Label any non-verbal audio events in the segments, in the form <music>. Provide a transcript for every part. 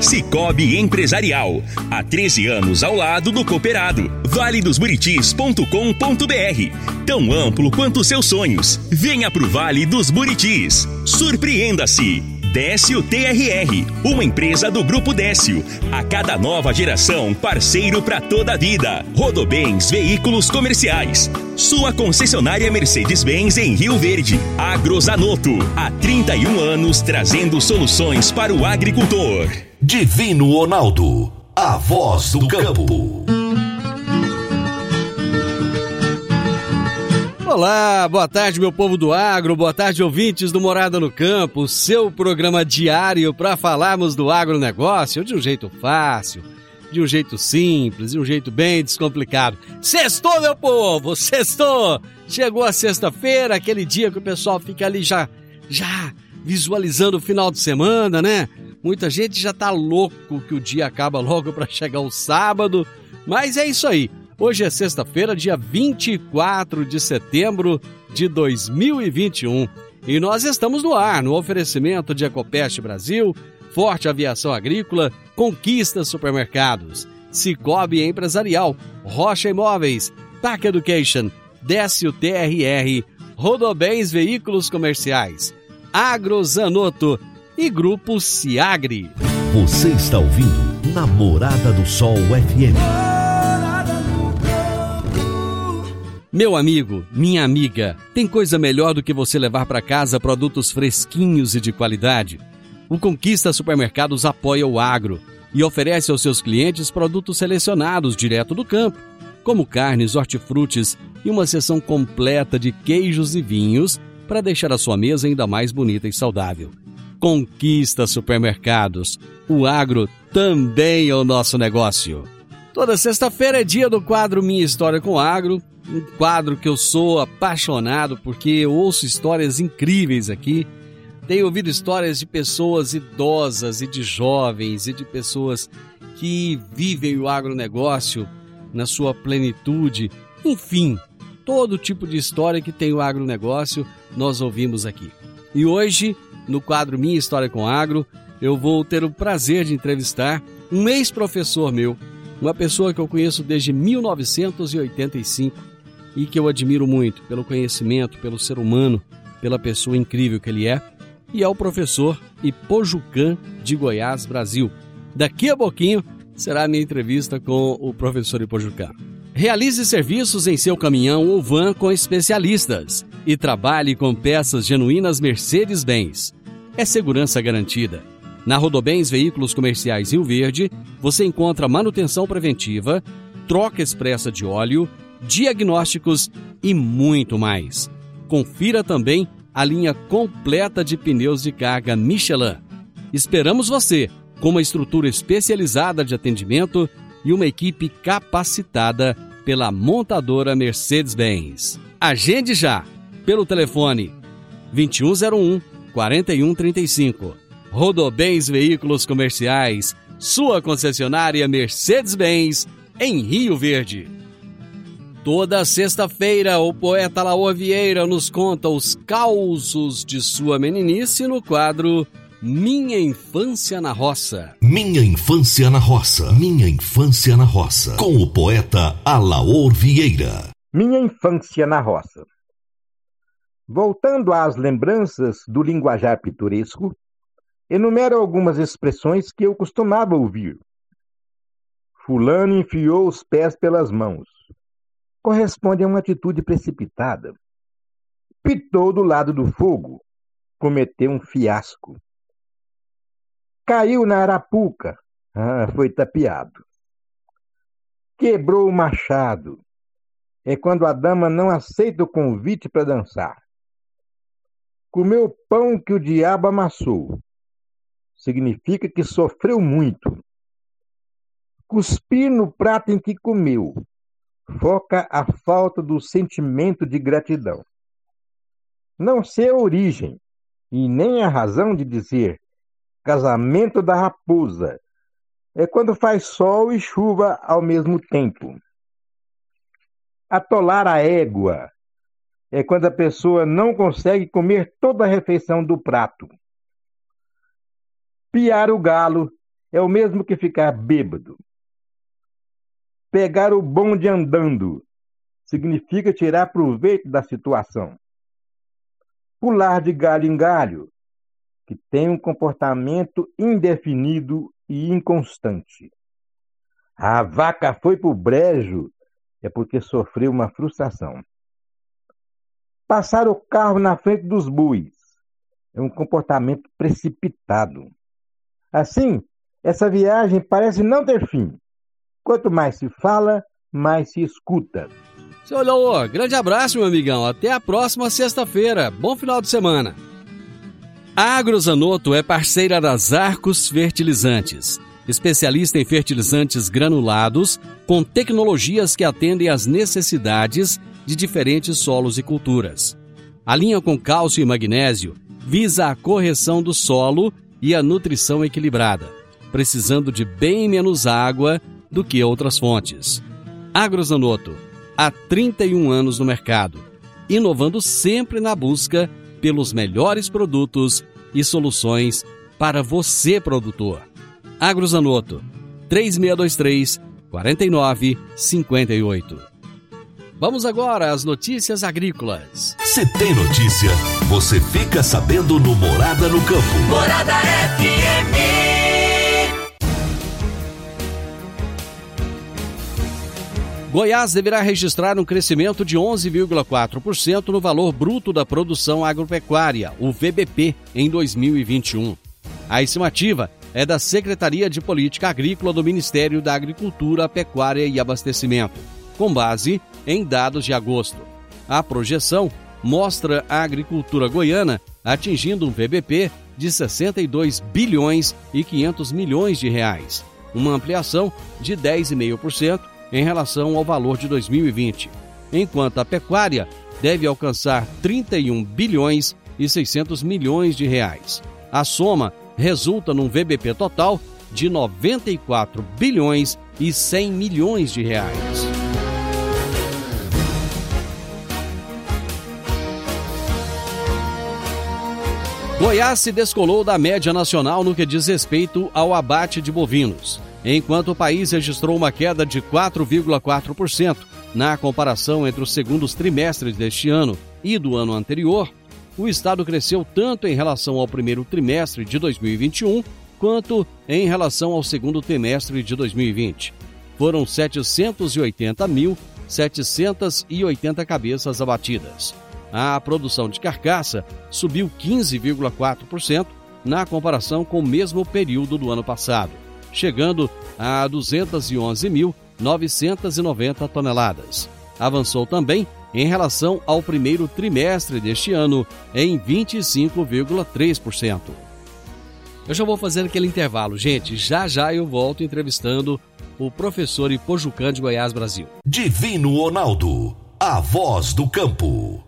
Cicobi Empresarial. Há 13 anos ao lado do cooperado. valedosburitis.com.br. Tão amplo quanto seus sonhos. Venha pro Vale dos Buritis. Surpreenda-se. Décio TRR, uma empresa do Grupo Décio. A cada nova geração, parceiro para toda a vida. Rodobens Veículos Comerciais. Sua concessionária Mercedes-Benz em Rio Verde. Agrozanoto, há 31 anos trazendo soluções para o agricultor. Divino Ronaldo, a voz do campo. Olá, boa tarde, meu povo do agro, boa tarde, ouvintes do Morada no Campo, seu programa diário para falarmos do agronegócio de um jeito fácil, de um jeito simples, de um jeito bem descomplicado. Sextou, meu povo, sextou! Chegou a sexta-feira, aquele dia que o pessoal fica ali já, já visualizando o final de semana, né? Muita gente já tá louco que o dia acaba logo para chegar o sábado, mas é isso aí. Hoje é sexta-feira, dia 24 de setembro de 2021. E nós estamos no ar, no oferecimento de Ecopest Brasil, Forte Aviação Agrícola, Conquista Supermercados, Cicobi Empresarial, Rocha Imóveis, TAC Education, Décio TRR, Rodobens Veículos Comerciais, Agrozanoto e Grupo Ciagri. Você está ouvindo Namorada do Sol FM. Meu amigo, minha amiga, tem coisa melhor do que você levar para casa produtos fresquinhos e de qualidade? O Conquista Supermercados apoia o agro e oferece aos seus clientes produtos selecionados direto do campo, como carnes, hortifrutis e uma seção completa de queijos e vinhos para deixar a sua mesa ainda mais bonita e saudável. Conquista Supermercados. O agro também é o nosso negócio. Toda sexta-feira é dia do quadro Minha História com Agro um quadro que eu sou apaixonado porque eu ouço histórias incríveis aqui. Tenho ouvido histórias de pessoas idosas e de jovens e de pessoas que vivem o agronegócio na sua plenitude. Enfim, todo tipo de história que tem o agronegócio nós ouvimos aqui. E hoje, no quadro Minha História com Agro, eu vou ter o prazer de entrevistar um ex-professor meu, uma pessoa que eu conheço desde 1985 e que eu admiro muito pelo conhecimento, pelo ser humano, pela pessoa incrível que ele é, e é o professor Ipojucan de Goiás, Brasil. Daqui a pouquinho será a minha entrevista com o professor Ipojucan. Realize serviços em seu caminhão ou van com especialistas e trabalhe com peças genuínas Mercedes-Benz. É segurança garantida. Na Rodobens Veículos Comerciais Rio Verde, você encontra manutenção preventiva, troca expressa de óleo, diagnósticos e muito mais. Confira também a linha completa de pneus de carga Michelin. Esperamos você com uma estrutura especializada de atendimento e uma equipe capacitada pela montadora Mercedes-Benz. Agende já pelo telefone 2101 4135. Rodobens Veículos Comerciais, sua concessionária Mercedes-Benz em Rio Verde. Toda sexta-feira, o poeta Laô Vieira nos conta os causos de sua meninice no quadro Minha Infância na Roça. Minha Infância na Roça. Minha Infância na Roça. Com o poeta Alaor Vieira. Minha Infância na Roça. Voltando às lembranças do linguajar pitoresco, enumero algumas expressões que eu costumava ouvir. Fulano enfiou os pés pelas mãos corresponde a uma atitude precipitada. Pitou do lado do fogo, cometeu um fiasco. Caiu na arapuca, ah, foi tapeado. Quebrou o machado, é quando a dama não aceita o convite para dançar. Comeu pão que o diabo amassou, significa que sofreu muito. Cuspir no prato em que comeu, foca a falta do sentimento de gratidão. Não sei a origem e nem a razão de dizer casamento da raposa é quando faz sol e chuva ao mesmo tempo. Atolar a égua é quando a pessoa não consegue comer toda a refeição do prato. Piar o galo é o mesmo que ficar bêbado. Pegar o bonde andando significa tirar proveito da situação. Pular de galho em galho, que tem um comportamento indefinido e inconstante. A vaca foi para o brejo é porque sofreu uma frustração. Passar o carro na frente dos buis é um comportamento precipitado. Assim, essa viagem parece não ter fim. Quanto mais se fala, mais se escuta. Seu Leô, grande abraço, meu amigão. Até a próxima sexta-feira. Bom final de semana. A Agrozanoto é parceira das Arcos Fertilizantes, especialista em fertilizantes granulados com tecnologias que atendem às necessidades de diferentes solos e culturas. A linha com cálcio e magnésio visa a correção do solo e a nutrição equilibrada, precisando de bem menos água do que outras fontes. Agrozanoto, há 31 anos no mercado, inovando sempre na busca pelos melhores produtos e soluções para você, produtor. Agrozanoto, 3623 4958. Vamos agora às notícias agrícolas. Se tem notícia, você fica sabendo no Morada no Campo. Morada FM. Goiás deverá registrar um crescimento de 11,4% no valor bruto da produção agropecuária, o VBP, em 2021. A estimativa é da Secretaria de Política Agrícola do Ministério da Agricultura, Pecuária e Abastecimento, com base em dados de agosto. A projeção mostra a agricultura goiana atingindo um VBP de 62 bilhões e 500 milhões de reais, uma ampliação de 10,5% em relação ao valor de 2020, enquanto a pecuária deve alcançar 31 bilhões e 600 milhões de reais. A soma resulta num VBP total de 94 bilhões e 100 milhões de reais. Goiás se descolou da média nacional no que diz respeito ao abate de bovinos enquanto o país registrou uma queda de 4,4% na comparação entre os segundos trimestres deste ano e do ano anterior, o estado cresceu tanto em relação ao primeiro trimestre de 2021 quanto em relação ao segundo trimestre de 2020. Foram 780.780 cabeças abatidas. A produção de carcaça subiu 15,4% na comparação com o mesmo período do ano passado chegando a 211.990 toneladas. Avançou também em relação ao primeiro trimestre deste ano, em 25,3%. Eu já vou fazer aquele intervalo, gente. Já já eu volto entrevistando o professor Ipojucan de Goiás, Brasil. Divino Ronaldo, a voz do campo.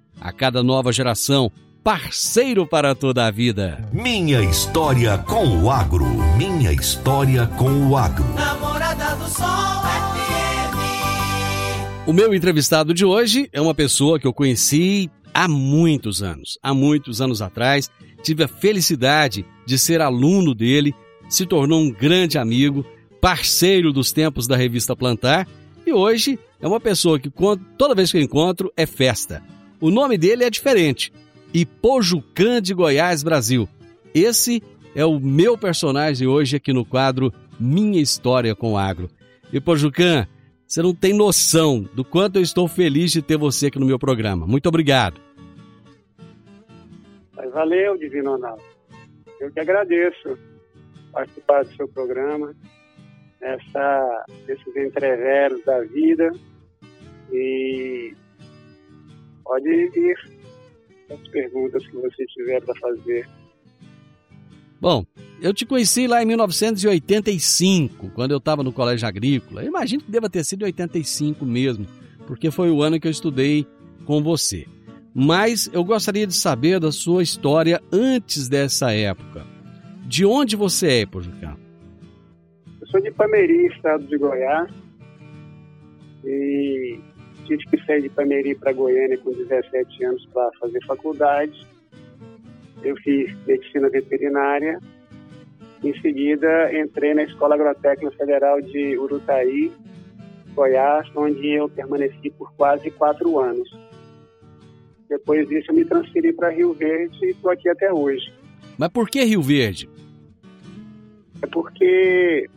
A cada nova geração, parceiro para toda a vida. Minha história com o agro. Minha história com o agro. Namorada do Sol FM. O meu entrevistado de hoje é uma pessoa que eu conheci há muitos anos. Há muitos anos atrás, tive a felicidade de ser aluno dele, se tornou um grande amigo, parceiro dos tempos da revista Plantar e hoje é uma pessoa que toda vez que eu encontro é festa. O nome dele é diferente, e Pojucã de Goiás, Brasil. Esse é o meu personagem hoje aqui no quadro Minha História com o Agro. E Pojucã, Você não tem noção do quanto eu estou feliz de ter você aqui no meu programa. Muito obrigado. Mas valeu, Divino Ronaldo. Eu que agradeço participar do seu programa, nessa, nesses entreveros da vida. E pode vir as perguntas que você tiver para fazer. Bom, eu te conheci lá em 1985, quando eu estava no colégio agrícola. Eu imagino que deva ter sido em 85 mesmo, porque foi o ano que eu estudei com você. Mas eu gostaria de saber da sua história antes dessa época. De onde você é, Pojucá? Eu sou de Pameri, estado de Goiás. E tive que sair de Pameri para Goiânia com 17 anos para fazer faculdade eu fiz medicina veterinária. Em seguida, entrei na Escola Agrotécnica Federal de Urutaí, Goiás, onde eu permaneci por quase quatro anos. Depois disso, eu me transferi para Rio Verde e estou aqui até hoje. Mas por que Rio Verde? É porque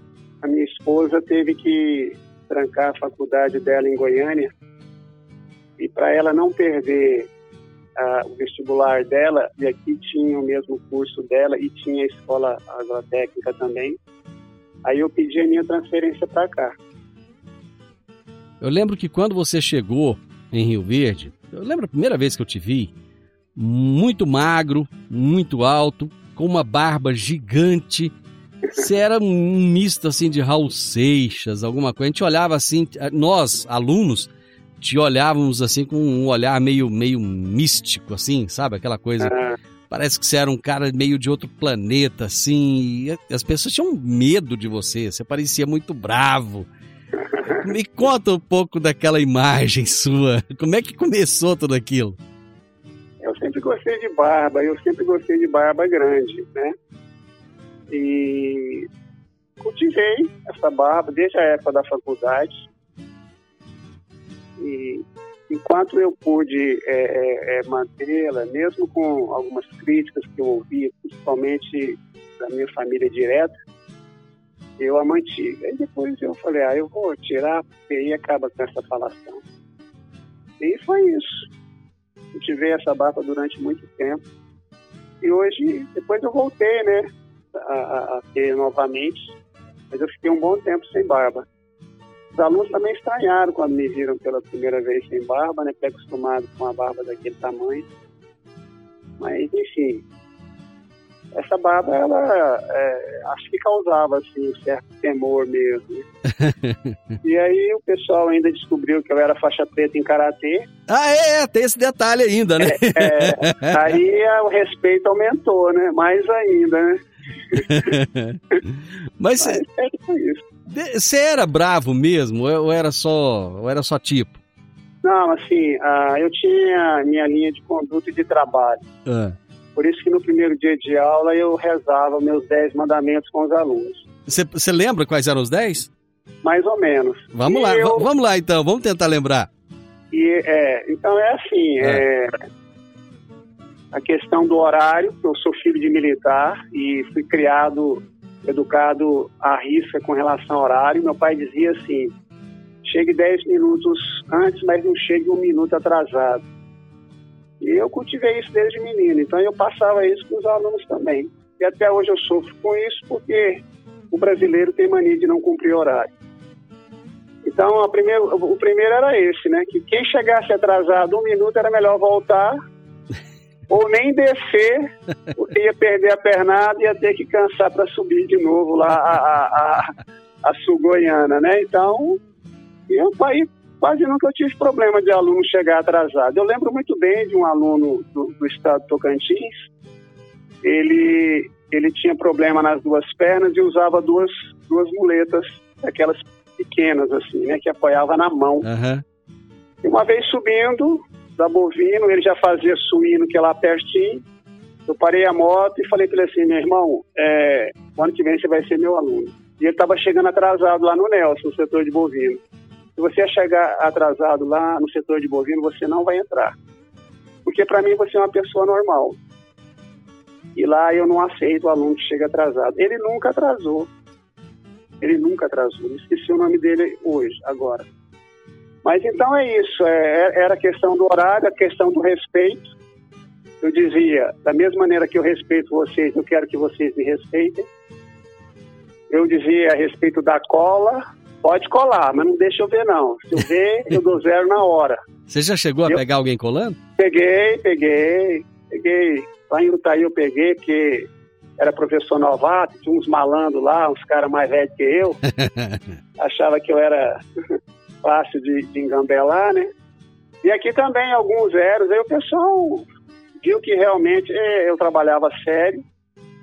a minha esposa teve que trancar a faculdade dela em Goiânia e para ela não perder o vestibular dela, e aqui tinha o mesmo curso dela e tinha a escola agrotécnica também. Aí eu pedi a minha transferência para cá. Eu lembro que quando você chegou em Rio Verde, eu lembro a primeira vez que eu te vi, muito magro, muito alto, com uma barba gigante. Você era um misto assim de Raul Seixas, alguma coisa. A gente olhava assim, nós, alunos, te olhávamos assim com um olhar meio, meio místico, assim, sabe? Aquela coisa. Ah. Parece que você era um cara meio de outro planeta, assim. as pessoas tinham medo de você. Você parecia muito bravo. Me conta um pouco daquela imagem sua. Como é que começou tudo aquilo? Eu sempre gostei de barba. Eu sempre gostei de barba grande, né? E cultivei essa barba desde a época da faculdade. E enquanto eu pude é, é, é, mantê-la, mesmo com algumas críticas que eu ouvi, principalmente da minha família direta, eu a mantive. Aí depois eu falei, ah, eu vou tirar, porque aí acaba com essa falação. E foi isso. Eu tive essa barba durante muito tempo. E hoje, depois eu voltei, né, a, a ter novamente, mas eu fiquei um bom tempo sem barba. Os alunos também estranharam quando me viram pela primeira vez sem barba, né? Porque é acostumado com a barba daquele tamanho. Mas, enfim, essa barba, ela é, acho que causava assim, um certo temor mesmo. Né? <laughs> e aí o pessoal ainda descobriu que eu era faixa preta em karatê. Ah, é, é tem esse detalhe ainda, né? É, é, <laughs> aí é, o respeito aumentou, né? Mais ainda, né? <laughs> Mas, Mas é isso. Você era bravo mesmo ou era só, ou era só tipo? Não, assim, uh, eu tinha minha linha de conduta e de trabalho. Ah. Por isso que no primeiro dia de aula eu rezava meus dez mandamentos com os alunos. Você lembra quais eram os dez? Mais ou menos. Vamos e lá, eu... vamos lá então, vamos tentar lembrar. E, é, então é assim, ah. é, a questão do horário, eu sou filho de militar e fui criado educado à risca com relação ao horário. Meu pai dizia assim: chegue 10 minutos antes, mas não chegue um minuto atrasado. E eu cultivei isso desde menino, então eu passava isso com os alunos também. E até hoje eu sofro com isso porque o brasileiro tem mania de não cumprir horário. Então, primeiro, o primeiro era esse, né? Que quem chegasse atrasado um minuto era melhor voltar <laughs> ou nem descer, <laughs> ia perder a pernada e ia ter que cansar para subir de novo lá a, a, a, a sul goiana, né? Então, eu aí quase nunca eu tive problema de aluno chegar atrasado. Eu lembro muito bem de um aluno do, do estado de Tocantins, ele, ele tinha problema nas duas pernas e usava duas, duas muletas, aquelas pequenas assim, né, que apoiava na mão. Uhum. E uma vez subindo, da bovino, ele já fazia suíno que é lá pertinho. Eu parei a moto e falei para ele assim, meu irmão, é, ano que vem você vai ser meu aluno. E ele estava chegando atrasado lá no Nelson, no setor de bovino. Se você chegar atrasado lá no setor de bovino, você não vai entrar. Porque para mim você é uma pessoa normal. E lá eu não aceito o aluno que chega atrasado. Ele nunca atrasou. Ele nunca atrasou. Esqueci o nome dele hoje, agora. Mas então é isso, é, era a questão do horário, a questão do respeito. Eu dizia, da mesma maneira que eu respeito vocês, eu quero que vocês me respeitem. Eu dizia a respeito da cola, pode colar, mas não deixa eu ver não. Se eu ver, <laughs> eu dou zero na hora. Você já chegou a Eu- pegar alguém colando? Peguei, peguei, peguei. Lá em Utaí eu peguei, porque era professor novato, tinha uns malandros lá, uns caras mais velhos que eu. <laughs> Achava que eu era <laughs> fácil de, de engambelar, né? E aqui também alguns zeros. Aí o pessoal viu que realmente eh, eu trabalhava sério.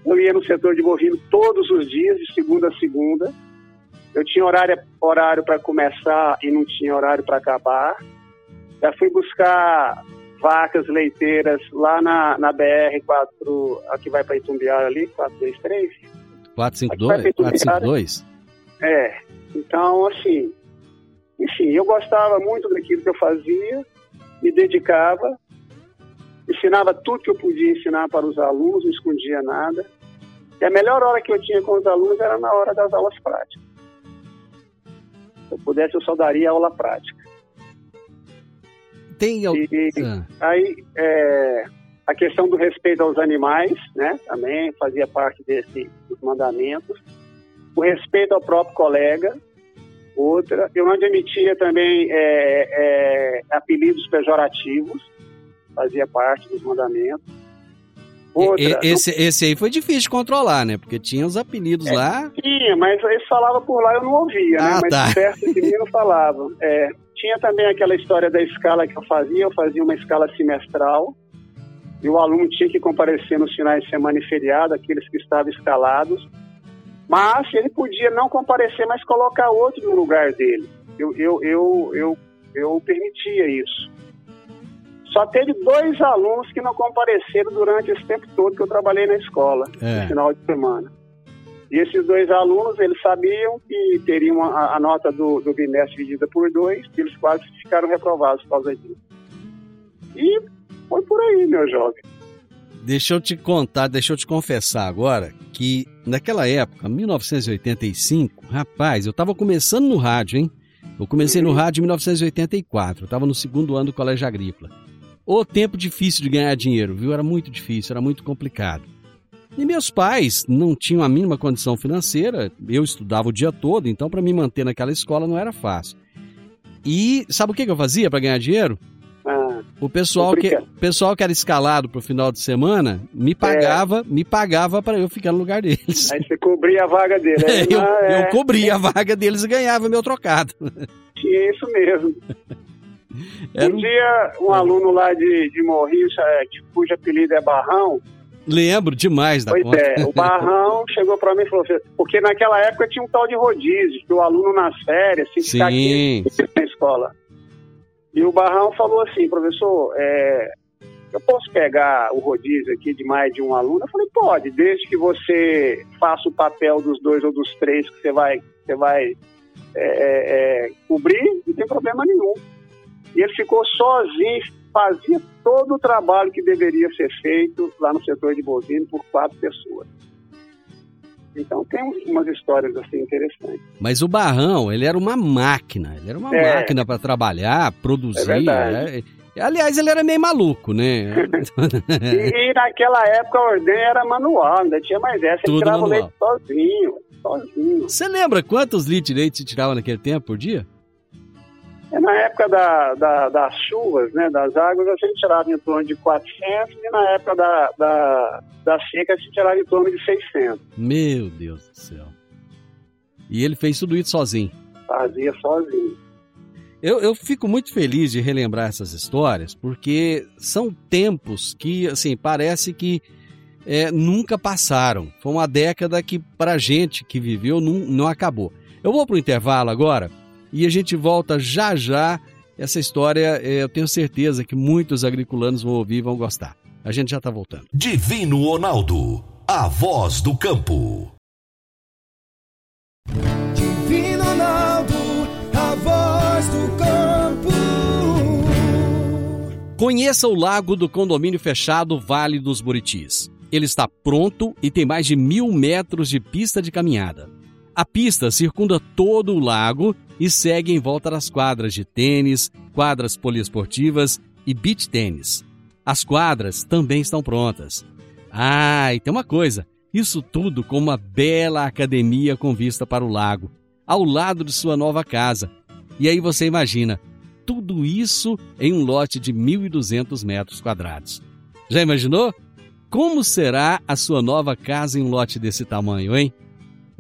Eu ia no setor de bovino todos os dias, de segunda a segunda. Eu tinha horário horário para começar e não tinha horário para acabar. Já fui buscar vacas leiteiras lá na, na BR-4, a que vai para Itumbiara ali, 423. 452? Aqui vai ter 452? É, então assim, enfim, eu gostava muito daquilo que eu fazia, me dedicava, ensinava tudo que eu podia ensinar para os alunos, não escondia nada. E a melhor hora que eu tinha com os alunos era na hora das aulas práticas. Se eu pudesse, eu só daria aula prática. Tem al- E, Ah, Aí, é, a questão do respeito aos animais, né, também fazia parte desse, dos mandamentos. O respeito ao próprio colega, outra. Eu não admitia também é, é, apelidos pejorativos, fazia parte dos mandamentos. Outra, e- esse, esse aí foi difícil de controlar, né? Porque tinha os apelidos É. lá. não tinha, mas eles falavam por lá, eu não ouvia, né? Ah, Mas tá. perto de mim não falavam. <laughs> É, tinha também aquela história da escala que eu fazia, eu fazia uma escala semestral, e o aluno tinha que comparecer nos finais de semana e feriado, aqueles que estavam escalados, mas ele podia não comparecer, mas colocar outro no lugar dele. Eu, eu, eu, eu, eu permitia isso. Só teve dois alunos que não compareceram durante esse tempo todo que eu trabalhei na escola, É. no final de semana. E esses dois alunos, eles sabiam que teriam a, a nota do, do bimestre dividida por dois, e eles quase ficaram reprovados por causa disso. E foi por aí, meu jovem. Deixa eu te contar, deixa eu te confessar agora que naquela época, 1985, rapaz, eu tava começando no rádio, hein? Eu comecei no rádio em 1984, eu tava no segundo ano do colégio agrícola. O tempo difícil de ganhar dinheiro, viu? Era muito difícil, era muito complicado. E meus pais não tinham a mínima condição financeira, eu estudava o dia todo, então para me manter naquela escola não era fácil. E sabe o que que eu fazia para ganhar dinheiro? Ah, O pessoal que, pessoal que era escalado pro final de semana me pagava, me pagava para eu ficar no lugar deles. aí você cobria a vaga dele. <laughs> Aí, eu, ah, é, eu cobria a vaga deles e ganhava meu trocado. Tinha isso mesmo. <laughs> Era Um um- dia, um aluno lá de, de é, que- cujo apelido é Barrão, Lembro demais da pois conta. é, o Barrão <laughs> chegou para mim e falou assim, porque naquela época tinha um tal de rodízio, que o aluno nas férias ficar Sim. 15 dias na escola. E o Barrão falou assim, professor, é, eu posso pegar o rodízio aqui de mais de um aluno? Eu falei, pode, desde que você faça o papel dos dois ou dos três que você vai, você vai é, é, é, cobrir, não tem problema nenhum. E ele ficou sozinho, fazia todo o trabalho que deveria ser feito lá no setor de bovino por quatro pessoas. Então tem umas histórias assim interessantes. Mas o Barrão, ele era uma máquina. Ele era uma É. máquina para trabalhar, produzir. É verdade. é. Aliás, ele era meio maluco, né? <laughs> E, e naquela época a ordem era manual, ainda tinha mais essa. Ele Tudo tirava o manual. leite sozinho, sozinho. Você lembra quantos litros de leite se tirava naquele tempo por dia? E na época da, da- das chuvas, né, das águas, a gente tirava em torno de 400 e na época da, da, da seca a gente tirava em torno de 600. Meu Deus do céu. E ele fez tudo isso sozinho. Fazia sozinho. Eu, eu fico muito feliz de relembrar essas histórias, porque são tempos que, assim, parece que é, nunca passaram. Foi uma década que, pra gente que viveu, não, não acabou. Eu vou pro intervalo agora e a gente volta já já. Essa história, é, eu tenho certeza que muitos agricultores vão ouvir e vão gostar. A gente já tá voltando. Divino Ronaldo, a voz do campo. Divino Ronaldo, a voz do campo. Conheça o lago do condomínio fechado Vale dos Buritis. Ele está pronto e tem mais de mil metros de pista de caminhada. A pista circunda todo o lago e segue em volta das quadras de tênis, quadras poliesportivas e beach tênis. As quadras também estão prontas. Ah, e tem uma coisa: isso tudo com uma bela academia com vista para o lago, ao lado de sua nova casa. E aí você imagina, tudo isso em um lote de 1.200 metros quadrados. Já imaginou? Como será a sua nova casa em um lote desse tamanho, hein?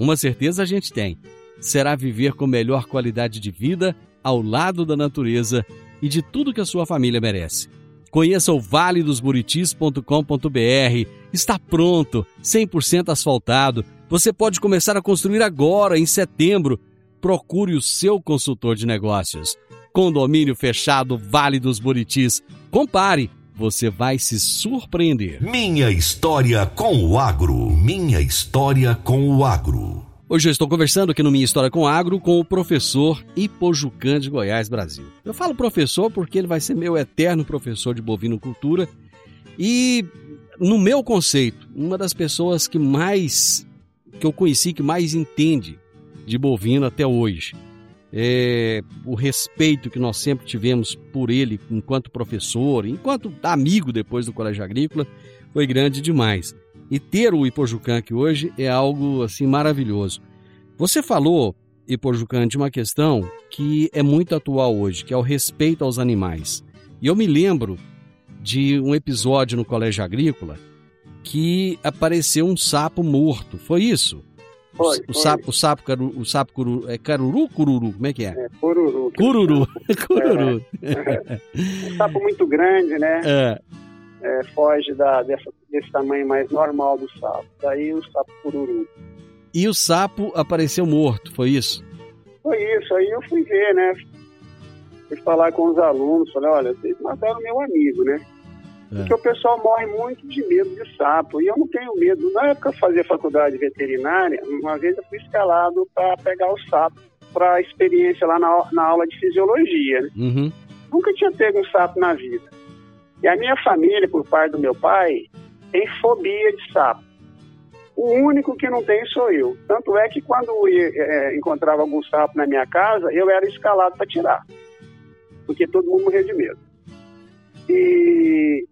Uma certeza a gente tem: será viver com melhor qualidade de vida ao lado da natureza e de tudo que a sua família merece. Conheça o valedosburitis.com.br. Está pronto, 100% asfaltado. Você pode começar a construir agora, em setembro. Procure o seu consultor de negócios. Condomínio fechado Vale dos Buritis. Compare, você vai se surpreender. Minha história com o agro. Minha história com o agro. Hoje eu estou conversando aqui no Minha História com Agro com o professor Ipojucan de Goiás, Brasil. Eu falo professor porque ele vai ser meu eterno professor de bovinocultura e, no meu conceito, uma das pessoas que mais, que eu conheci, que mais entende de bovino até hoje. É, o respeito que nós sempre tivemos por ele enquanto professor, enquanto amigo depois do Colégio Agrícola, foi grande demais. E ter o Ipojucan aqui hoje é algo assim maravilhoso. Você falou, Ipojucan, de uma questão que é muito atual hoje, que é o respeito aos animais. E eu me lembro de um episódio no Colégio Agrícola que apareceu um sapo morto. Foi isso? Foi, o, foi. sapo, o sapo, caru, o sapo cururu, é caruru, cururu, como é que é? É, cururu. Cururu, <laughs> <laughs> cururu. Um sapo muito grande, né? É, É, foge da, dessa, desse tamanho mais normal do sapo. Daí o sapo cururu. E o sapo apareceu morto, foi isso? Foi isso, aí eu fui ver, né? Fui falar com os alunos, falei, olha, vocês mataram meu amigo, né? Porque o pessoal morre muito de medo de sapo. E eu não tenho medo. Na época que eu fazia faculdade veterinária, uma vez eu fui escalado para pegar o sapo para experiência lá na, na aula de fisiologia. Né? Uhum. Nunca tinha pego um sapo na vida. E a minha família, por parte do meu pai, tem fobia de sapo. O único que não tem sou eu. Tanto é que quando eu eh, encontrava algum sapo na minha casa, eu era escalado para tirar. Porque todo mundo morria de medo. E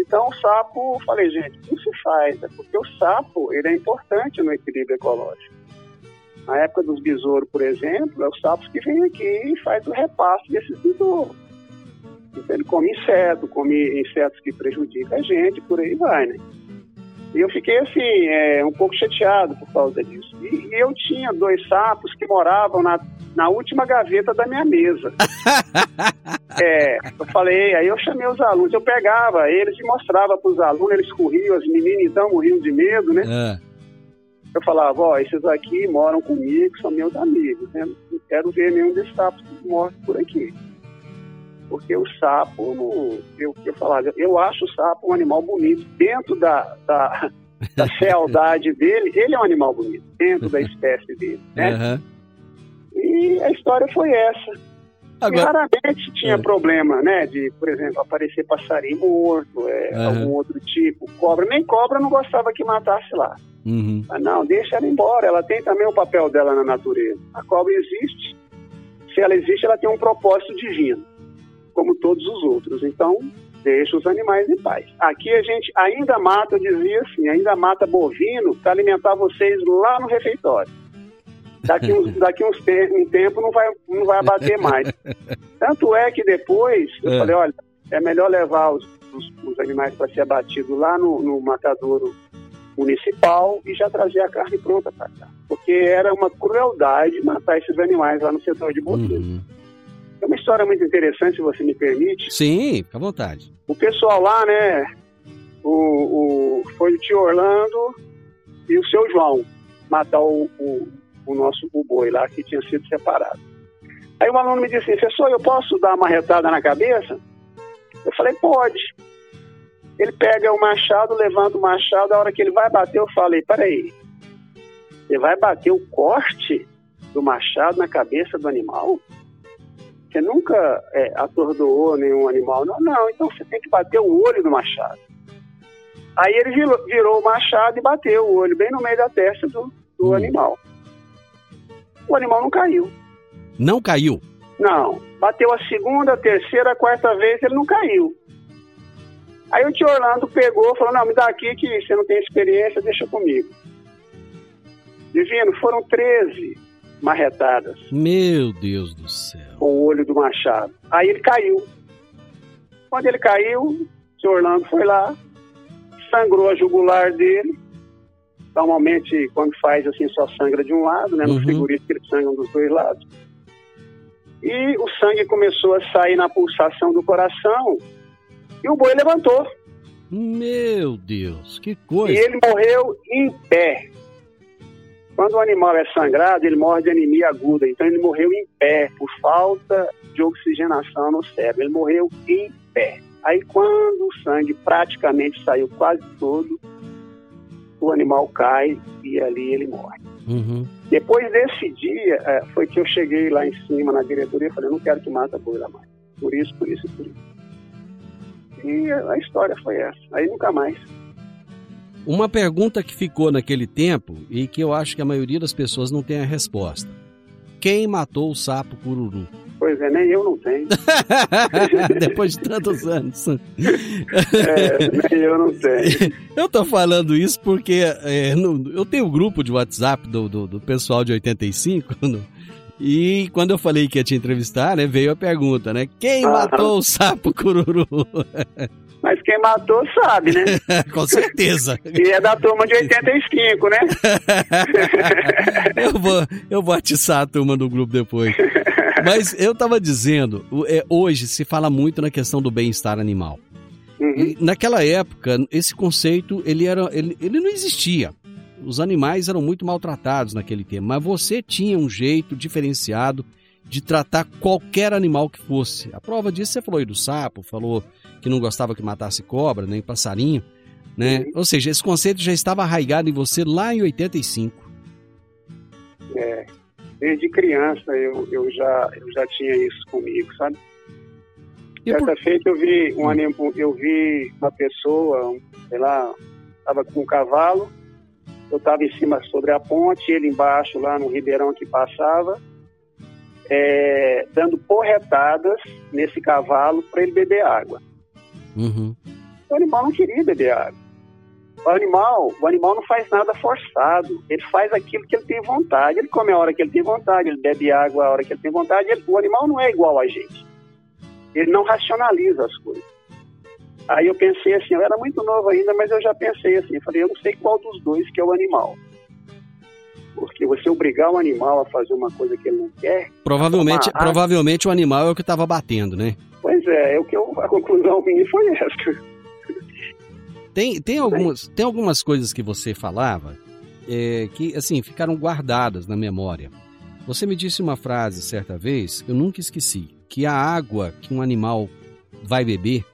então o sapo, falei, gente, o que se faz? É porque o sapo, ele é importante no equilíbrio ecológico. Na época dos besouros, por exemplo, é os sapos que vêm aqui e faz o repasse desses besouros. Então ele come inseto, come insetos que prejudicam a gente, por aí vai, né? E eu fiquei assim, é, um pouco chateado por causa disso. E, e eu tinha dois sapos que moravam na, na última gaveta da minha mesa. <laughs> É, eu falei, aí eu chamei os alunos, eu pegava eles e mostrava para os alunos, eles corriam, as meninas então morriam de medo, né? É. Eu falava, ó, esses aqui moram comigo, são meus amigos, né? Não quero ver nenhum desses sapos mortos por aqui. Porque o sapo, eu, eu falava, eu acho o sapo um animal bonito. Dentro da, da, <laughs> da fealdade dele, ele é um animal bonito, dentro da <laughs> espécie dele, né? Aham. E a história foi essa. E Agora, raramente tinha É. problema, né? De, por exemplo, aparecer passarinho morto, é, Aham. algum outro tipo, cobra. Nem cobra não gostava que matasse lá. uhum. Mas não, deixa ela embora. Ela tem também o papel dela na natureza. A cobra existe. Se ela existe, ela tem um propósito divino, como todos os outros. Então, deixa os animais em paz. Aqui a gente ainda mata, eu dizia assim, ainda mata bovino para alimentar vocês lá no refeitório. Daqui, uns, daqui uns te- um tempo não vai, não vai abater mais. Tanto é que depois eu É. falei, olha, é melhor levar os, os- os animais para ser abatidos lá no, no matadouro municipal e já trazer a carne pronta para cá. Porque era uma crueldade matar esses animais lá no setor de bovino. Uhum. É uma história muito interessante, se você me permite. Sim, fica à vontade. O pessoal lá, né, o, o- foi o tio Orlando e o seu João matar o, o, o nosso o boi lá que tinha sido separado. Aí o aluno me disse assim, professor, eu posso dar uma retada na cabeça? Eu falei, pode. Ele pega o machado, levanta o machado, a hora que ele vai bater, eu falei, peraí, você vai bater o corte do machado na cabeça do animal? Você nunca é, atordoou nenhum animal? Não, não, então você tem que bater o olho do machado. Aí ele virou, virou o machado e bateu o olho bem no meio da testa do, do Hum. animal. O animal não caiu. Não caiu? Não. Bateu a segunda, a terceira, a quarta vez, ele não caiu. Aí o tio Orlando pegou, falou, não, me dá aqui que você não tem experiência, deixa comigo. Divino, foram 13 marretadas. Meu Deus do céu. Com o olho do machado. Aí ele caiu. Quando ele caiu, o tio Orlando foi lá, sangrou a jugular dele. Normalmente, quando faz assim, só sangra de um lado, né? No Uhum. frigorífico eles sangram dos dois lados. E o sangue começou a sair na pulsação do coração e o boi levantou. Meu Deus, que E coisa. ele morreu em pé. Quando o animal é sangrado, ele morre de anemia aguda. Então ele morreu em pé, por falta de oxigenação no cérebro. Ele morreu em pé. Aí quando o sangue praticamente saiu quase todo, o animal cai e ali ele morre. Uhum. Depois desse dia, eh, foi que eu cheguei lá em cima na diretoria e falei, eu não quero que mata boi lá mais. Por isso, por isso e por isso. E a a história foi essa. Aí nunca mais. Uma pergunta que ficou naquele tempo e que eu acho que a maioria das pessoas não tem a resposta. Quem matou o sapo cururu? Pois é, nem eu não tenho. <laughs> Depois de tantos anos. É, nem eu não tenho. <laughs> Eu tô falando isso porque é, no- eu tenho um grupo de WhatsApp do, do, do pessoal de 85 <laughs> no- e quando eu falei que ia te entrevistar, né, veio a pergunta, né? Quem matou o sapo cururu? Mas quem matou sabe, né? Com certeza. E é da turma de 85, né? eu, vou, eu vou atiçar a turma do grupo depois. Mas eu tava dizendo, é, hoje se fala muito na questão do bem-estar animal. Uhum. Naquela época, esse conceito ele, era, ele, ele não existia. Os animais eram muito maltratados naquele tempo, mas você tinha um jeito diferenciado de tratar qualquer animal que fosse. A prova disso você falou aí do sapo, falou que não gostava que matasse cobra, nem passarinho, né? Ou seja, esse conceito já estava arraigado em você lá em 85. É, desde criança eu, eu, já, eu já tinha isso comigo, sabe? E por- Certa feita eu vi um anim, eu vi uma pessoa, sei lá, estava com um cavalo, eu estava em cima sobre a ponte, ele embaixo lá no ribeirão que passava, é, dando porretadas nesse cavalo para ele beber água. Uhum. O animal não queria beber água. O animal, o animal não faz nada forçado. Ele faz aquilo que ele tem vontade. Ele come a hora que ele tem vontade, ele bebe água a hora que ele tem vontade. Ele- o animal não é igual a gente. Ele não racionaliza as coisas. Aí eu pensei assim, eu era muito novo ainda, mas eu já pensei assim, eu falei, eu não sei qual dos dois que é o animal. Porque você obrigar o animal a fazer uma coisa que ele não quer, Provavelmente, provavelmente o animal é o que estava batendo, né? pois é, é o que eu, a conclusão minha foi essa. Tem, tem, algumas, tem algumas coisas que você falava é, que, assim, ficaram guardadas na memória. Você me disse uma frase certa vez, que eu nunca esqueci, que a água que um animal vai beber,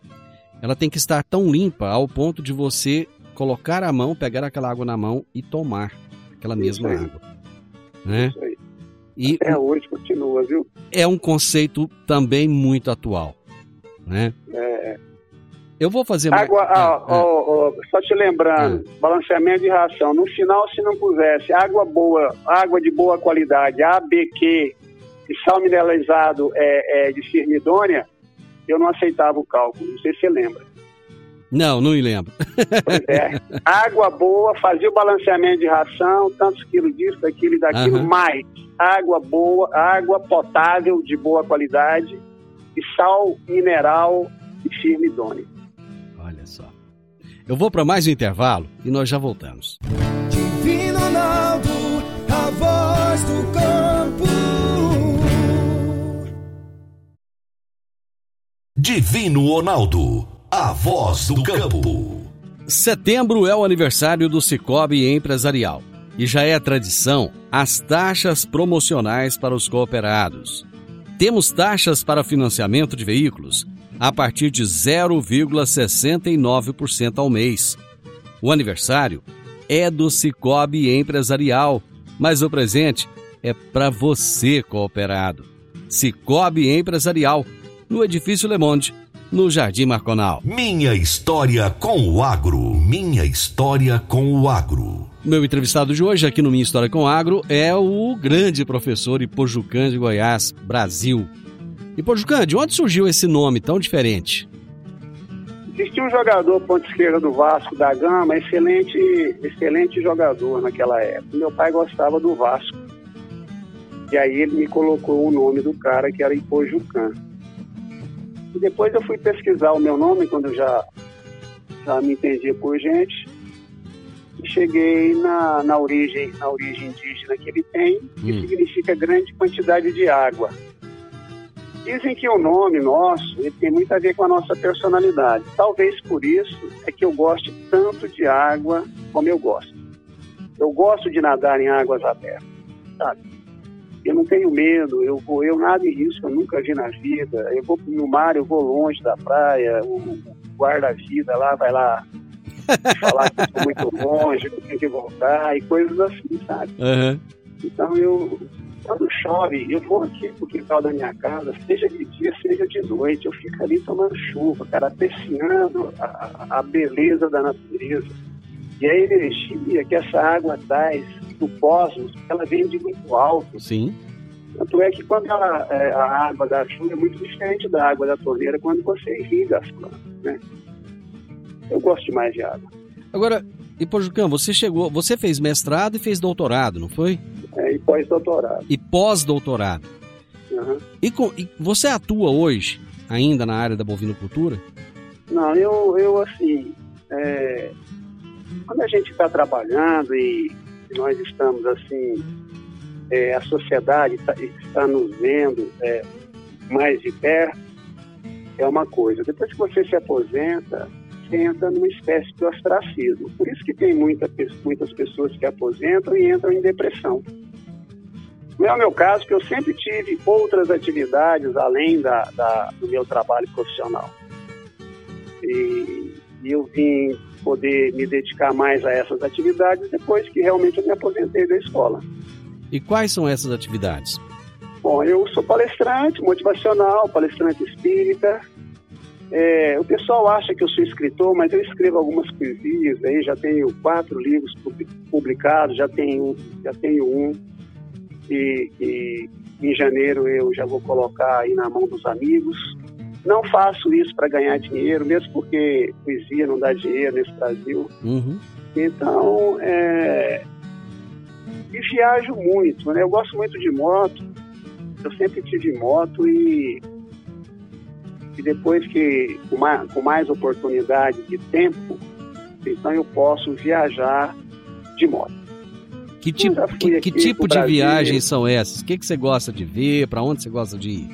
ela tem que estar tão limpa ao ponto de você colocar a mão, pegar aquela água na mão e tomar aquela mesma Isso aí. água. Né? Isso aí. E Até hoje continua, viu? é um conceito também muito atual. Né? É, Eu vou fazer uma... Água, Ah, ó, ó, ó, só te lembrando, balanceamento de ração. No final, se não pusesse água boa, água de boa qualidade, ABQ e sal mineralizado é, é, de firmidônia, eu não aceitava o cálculo. Não sei se você lembra. Não, não me lembro. É. <laughs> água boa, fazia o balanceamento de ração, tantos quilos disso, daquilo e daquilo, Aham. mais água boa, água potável de boa qualidade e sal mineral de firmidônia. Eu vou para mais um intervalo e nós já voltamos. Divino Ronaldo, a voz do campo. Divino Ronaldo, a voz do campo. Setembro é o aniversário do Cicobi Empresarial e já é tradição as taxas promocionais para os cooperados. Temos taxas para financiamento de veículos a partir de 0,69% ao mês. O aniversário é do Cicobi Empresarial, mas o presente é para você, cooperado. Cicobi Empresarial, no Edifício Le Monde, no Jardim Marconal. Minha história com o agro. Minha história com o agro. Meu entrevistado de hoje aqui no Minha História com Agro é o grande professor Ipojucan de Goiás, Brasil. Ipojucan, de onde surgiu esse nome tão diferente? Existia um jogador ponta esquerda do Vasco da Gama, excelente, excelente jogador naquela época. Meu pai gostava do Vasco. E aí ele me colocou o nome do cara que era Ipojucan. E depois eu fui pesquisar o meu nome quando eu já, já me entendia por gente cheguei na, na, origem, na origem indígena que ele tem, que hum. significa grande quantidade de água. Dizem que o nome nosso ele tem muito a ver com a nossa personalidade. Talvez por isso é que eu goste tanto de água como eu gosto. Eu gosto de nadar em águas abertas, sabe? Eu não tenho medo, eu vou, eu nado em risco, eu nunca vi na vida. Eu vou no mar, eu vou longe da praia, o guarda-vida lá vai lá <laughs> falar que estou muito longe, que eu tenho que voltar e coisas assim, sabe? Uhum. Então eu, quando chove, eu vou aqui pro quintal da minha casa, seja de dia, seja de noite, eu fico ali tomando chuva, cara, apreciando a, a beleza da natureza. E a energia que essa água traz do cosmos, ela vem de muito alto. Sim. Tanto é que quando ela, é, a água da chuva é muito diferente da água da torneira quando você irriga as plantas, né? Eu gosto demais de água. Agora, Ipojucão, você chegou, você fez mestrado e fez doutorado, não foi? É, e pós-doutorado. E pós-doutorado. Uhum. E, e, você atua hoje ainda na área da bovinocultura? Não, eu, eu assim, é, quando a gente está trabalhando e nós estamos assim, é, a sociedade tá, está nos vendo é, mais de perto, é uma coisa. Depois que você se aposenta, entra numa espécie de ostracismo. Por isso que tem muita, muitas pessoas que aposentam e entram em depressão. Não é o meu caso, porque eu sempre tive outras atividades além da, da do meu trabalho profissional. E, e, eu vim poder me dedicar mais a essas atividades depois que realmente eu me aposentei da escola. E quais são essas atividades? Bom, eu sou palestrante motivacional, palestrante espírita, é, o pessoal acha que eu sou escritor, mas eu escrevo algumas poesias, aí já tenho quatro livros publicados, já tenho, já tenho um, e, e em janeiro eu já vou colocar aí na mão dos amigos. Não faço isso para ganhar dinheiro, mesmo porque poesia não dá dinheiro nesse Brasil. Uhum. Então, é, e viajo muito, né? Eu gosto muito de moto, eu sempre tive moto e e depois que, com mais, com mais oportunidade de tempo, então eu posso viajar de moto. Que tipo, que, que tipo de viagens são essas? O que, que você gosta de ver? Para onde você gosta de ir?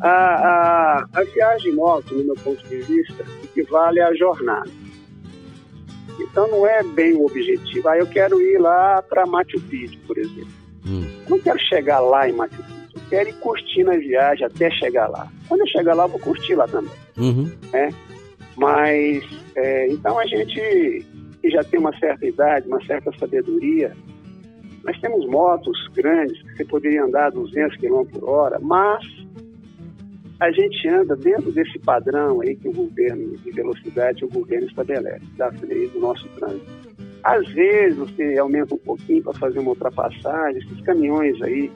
A, a, a viagem moto, no meu ponto de vista, equivale à jornada. Então não é bem o objetivo. Ah, eu quero ir lá para Machu Picchu, por exemplo. Hum. Não quero chegar lá em Machu Picchu quero ir curtindo a viagem até chegar lá. Quando eu chegar lá, eu vou curtir lá também. Uhum. Né? Mas, é, então a gente que já tem uma certa idade, uma certa sabedoria, nós temos motos grandes que você poderia andar a 200 km por hora, mas a gente anda dentro desse padrão aí que o governo de velocidade, o governo estabelece, das leis do nosso trânsito. Às vezes você aumenta um pouquinho para fazer uma ultrapassagem, esses caminhões aí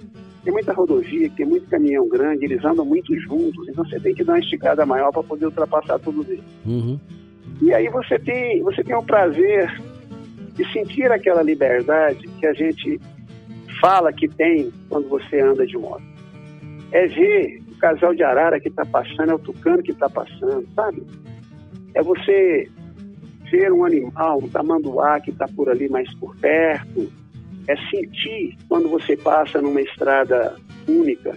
tem muita rodovia, tem muito caminhão grande, eles andam muito juntos, então você tem que dar uma esticada maior para poder ultrapassar tudo isso. Uhum. E aí você tem, você tem o prazer de sentir aquela liberdade que a gente fala que tem quando você anda de moto. É ver o casal de arara que está passando, é o tucano que está passando, sabe? É você ver um animal, um tamanduá que está por ali mais por perto, é sentir quando você passa numa estrada única.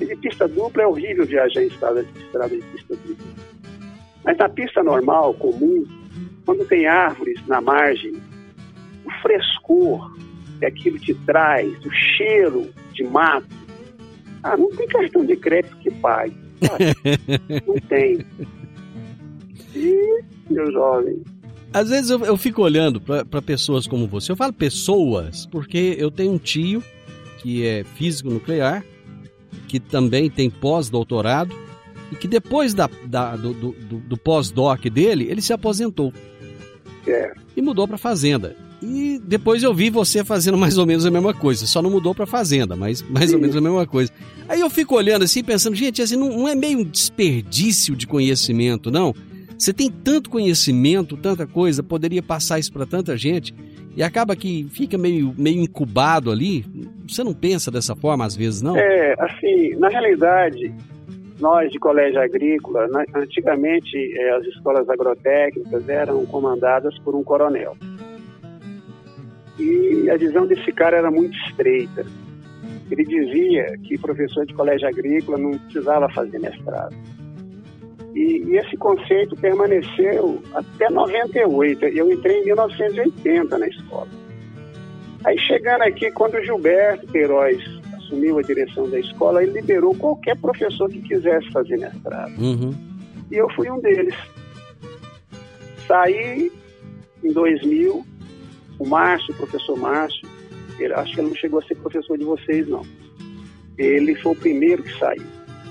E de pista dupla é horrível viajar em estrada, estrada de pista dupla. Mas na pista normal, comum, quando tem árvores na margem, o frescor que aquilo te traz, o cheiro de mato, ah, não tem cartão de crédito que pague. não tem. E, meu jovem, às vezes eu, eu fico olhando para pessoas como você. Eu falo pessoas porque eu tenho um tio que é físico nuclear, que também tem pós-doutorado e que depois da, da do, do, do pós-doc dele, ele se aposentou. É. E mudou para fazenda. E depois eu vi você fazendo mais ou menos a mesma coisa. Só não mudou para fazenda, mas mais ou menos a mesma coisa. Aí eu fico olhando assim, pensando, gente, assim, não, não é meio um desperdício de conhecimento, não? Você tem tanto conhecimento, tanta coisa, poderia passar isso para tanta gente e acaba que fica meio, meio incubado ali. Você não pensa dessa forma às vezes, não? É, assim, na realidade, nós de colégio agrícola, antigamente é, as escolas agrotécnicas eram comandadas por um coronel. E a visão desse cara era muito estreita. Ele dizia que professor de colégio agrícola não precisava fazer mestrado. E, e, esse conceito permaneceu até 98. Eu entrei em 1980 na escola. Aí chegando aqui, quando o Gilberto Queiroz assumiu a direção da escola, ele liberou qualquer professor que quisesse fazer mestrado. Uhum. E eu fui um deles. Saí em 2000, o Márcio, o professor Márcio, ele, acho que ele não chegou a ser professor de vocês, não. Ele foi o primeiro que saiu.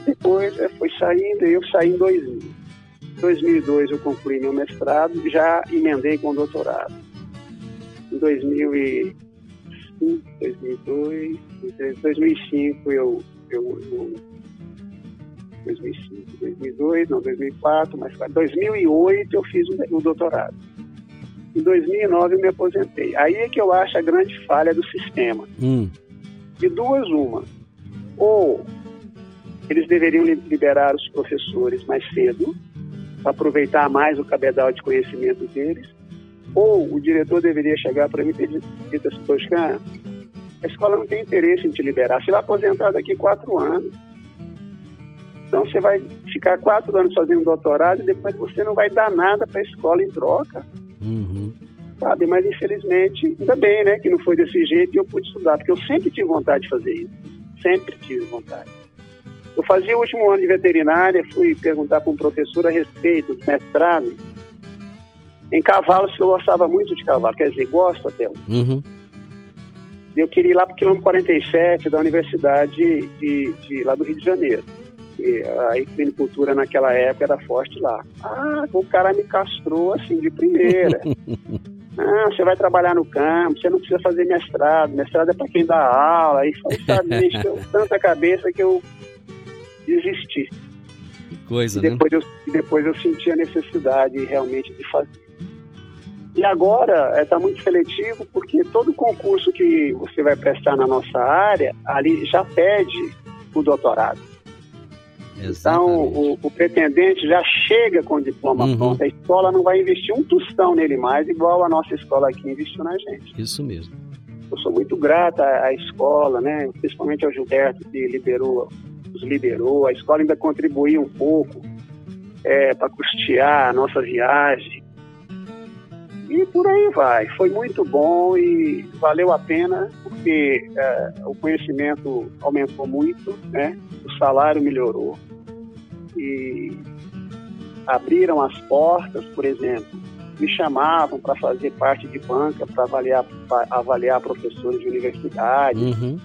Depois é, foi saindo e eu saí em 2000. Em 2002 eu concluí meu mestrado e já emendei com doutorado. Em 2005, 2002, 2005 eu, eu, eu 2005, 2002, não, 2004, mas 2008 eu fiz o, o doutorado. Em 2009 eu me aposentei. Aí é que eu acho a grande falha do sistema. Hum. De duas, uma. Ou eles deveriam liberar os professores mais cedo, para aproveitar mais o cabedal de conhecimento deles, ou o diretor deveria chegar para mim e dizer, Toscana, a escola não tem interesse em te liberar, você vai aposentar daqui quatro anos. Então você vai ficar quatro anos fazendo doutorado e depois você não vai dar nada para a escola em troca. Uhum. Sabe? Mas infelizmente, ainda bem, né, que não foi desse jeito e eu pude estudar, porque eu sempre tive vontade de fazer isso. Sempre tive vontade. Eu fazia o último ano de veterinária, fui perguntar para um professor a respeito do mestrado em cavalos, que eu gostava muito de cavalo, quer dizer, gosto até. Uhum. Eu queria ir lá para o quilômetro 47 da Universidade de, de, lá do Rio de Janeiro. E a equinocultura naquela época era forte lá. Ah, o cara me castrou assim de primeira. <laughs> ah, você vai trabalhar no campo, você não precisa fazer mestrado, mestrado é para quem dá aula. Foi, sabe, me encheu <laughs> tanta cabeça que eu desisti. Que coisa, e depois né? Eu, depois eu senti a necessidade realmente de fazer. E agora está é, muito seletivo porque todo concurso que você vai prestar na nossa área, ali já pede o doutorado. Então, o, o, pretendente já chega com o diploma uhum. pronto. A escola não vai investir um tostão nele mais, igual a nossa escola aqui investiu na gente. Isso mesmo. Eu sou muito grata à escola, né? principalmente ao Gilberto, que liberou nos liberou, a escola ainda contribuiu um pouco é, para custear a nossa viagem. E por aí vai. Foi muito bom e valeu a pena, porque é, o conhecimento aumentou muito, né? o salário melhorou. E abriram as portas, por exemplo, me chamavam para fazer parte de banca, para avaliar, avaliar professores de universidade. Uhum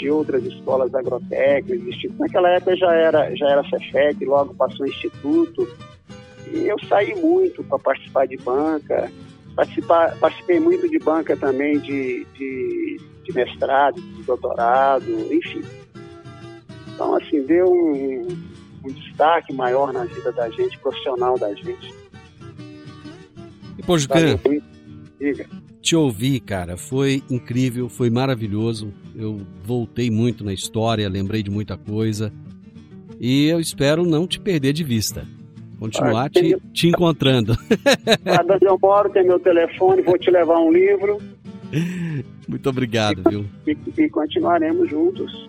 de outras escolas agrotécnicas. Naquela época já era, já era Cefet, logo passou instituto. E eu saí muito para participar de banca, participar, participei muito de banca também de, de, de mestrado, de doutorado, enfim. Então, assim, deu um, um destaque maior na vida da gente, profissional da gente. E, Diga te ouvir, cara, foi incrível, foi maravilhoso. Eu voltei muito na história, lembrei de muita coisa. E eu espero não te perder de vista. Continuar ah, te, te encontrando. <laughs> Cada onde eu moro tem meu telefone, vou te levar um livro. Muito obrigado, e, viu? E, e continuaremos juntos.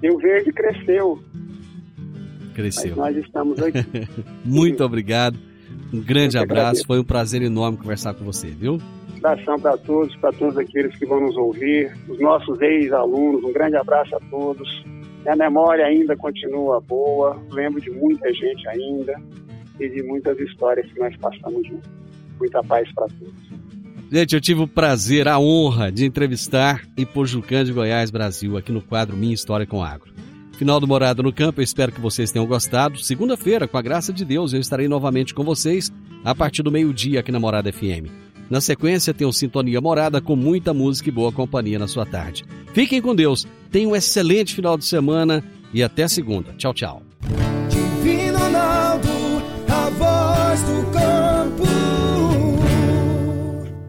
Rio Verde cresceu. Cresceu. Mas nós estamos aqui. <laughs> Muito obrigado. Um grande abraço, foi um prazer enorme conversar com você, viu? Abração para todos, para todos aqueles que vão nos ouvir, os nossos ex-alunos, um grande abraço a todos. Minha memória ainda continua boa, lembro de muita gente ainda e de muitas histórias que nós passamos juntos. Muita paz para todos. Gente, eu tive o prazer, a honra de entrevistar Ipojucã de Goiás, Brasil, aqui no quadro Minha História com Agro. Final do Morada no Campo, eu espero que vocês tenham gostado. Segunda-feira, com a graça de Deus, eu estarei novamente com vocês a partir do meio-dia aqui na Morada FM. Na sequência, tem o Sintonia Morada com muita música e boa companhia na sua tarde. Fiquem com Deus, tenham um excelente final de semana e até segunda. Tchau, tchau.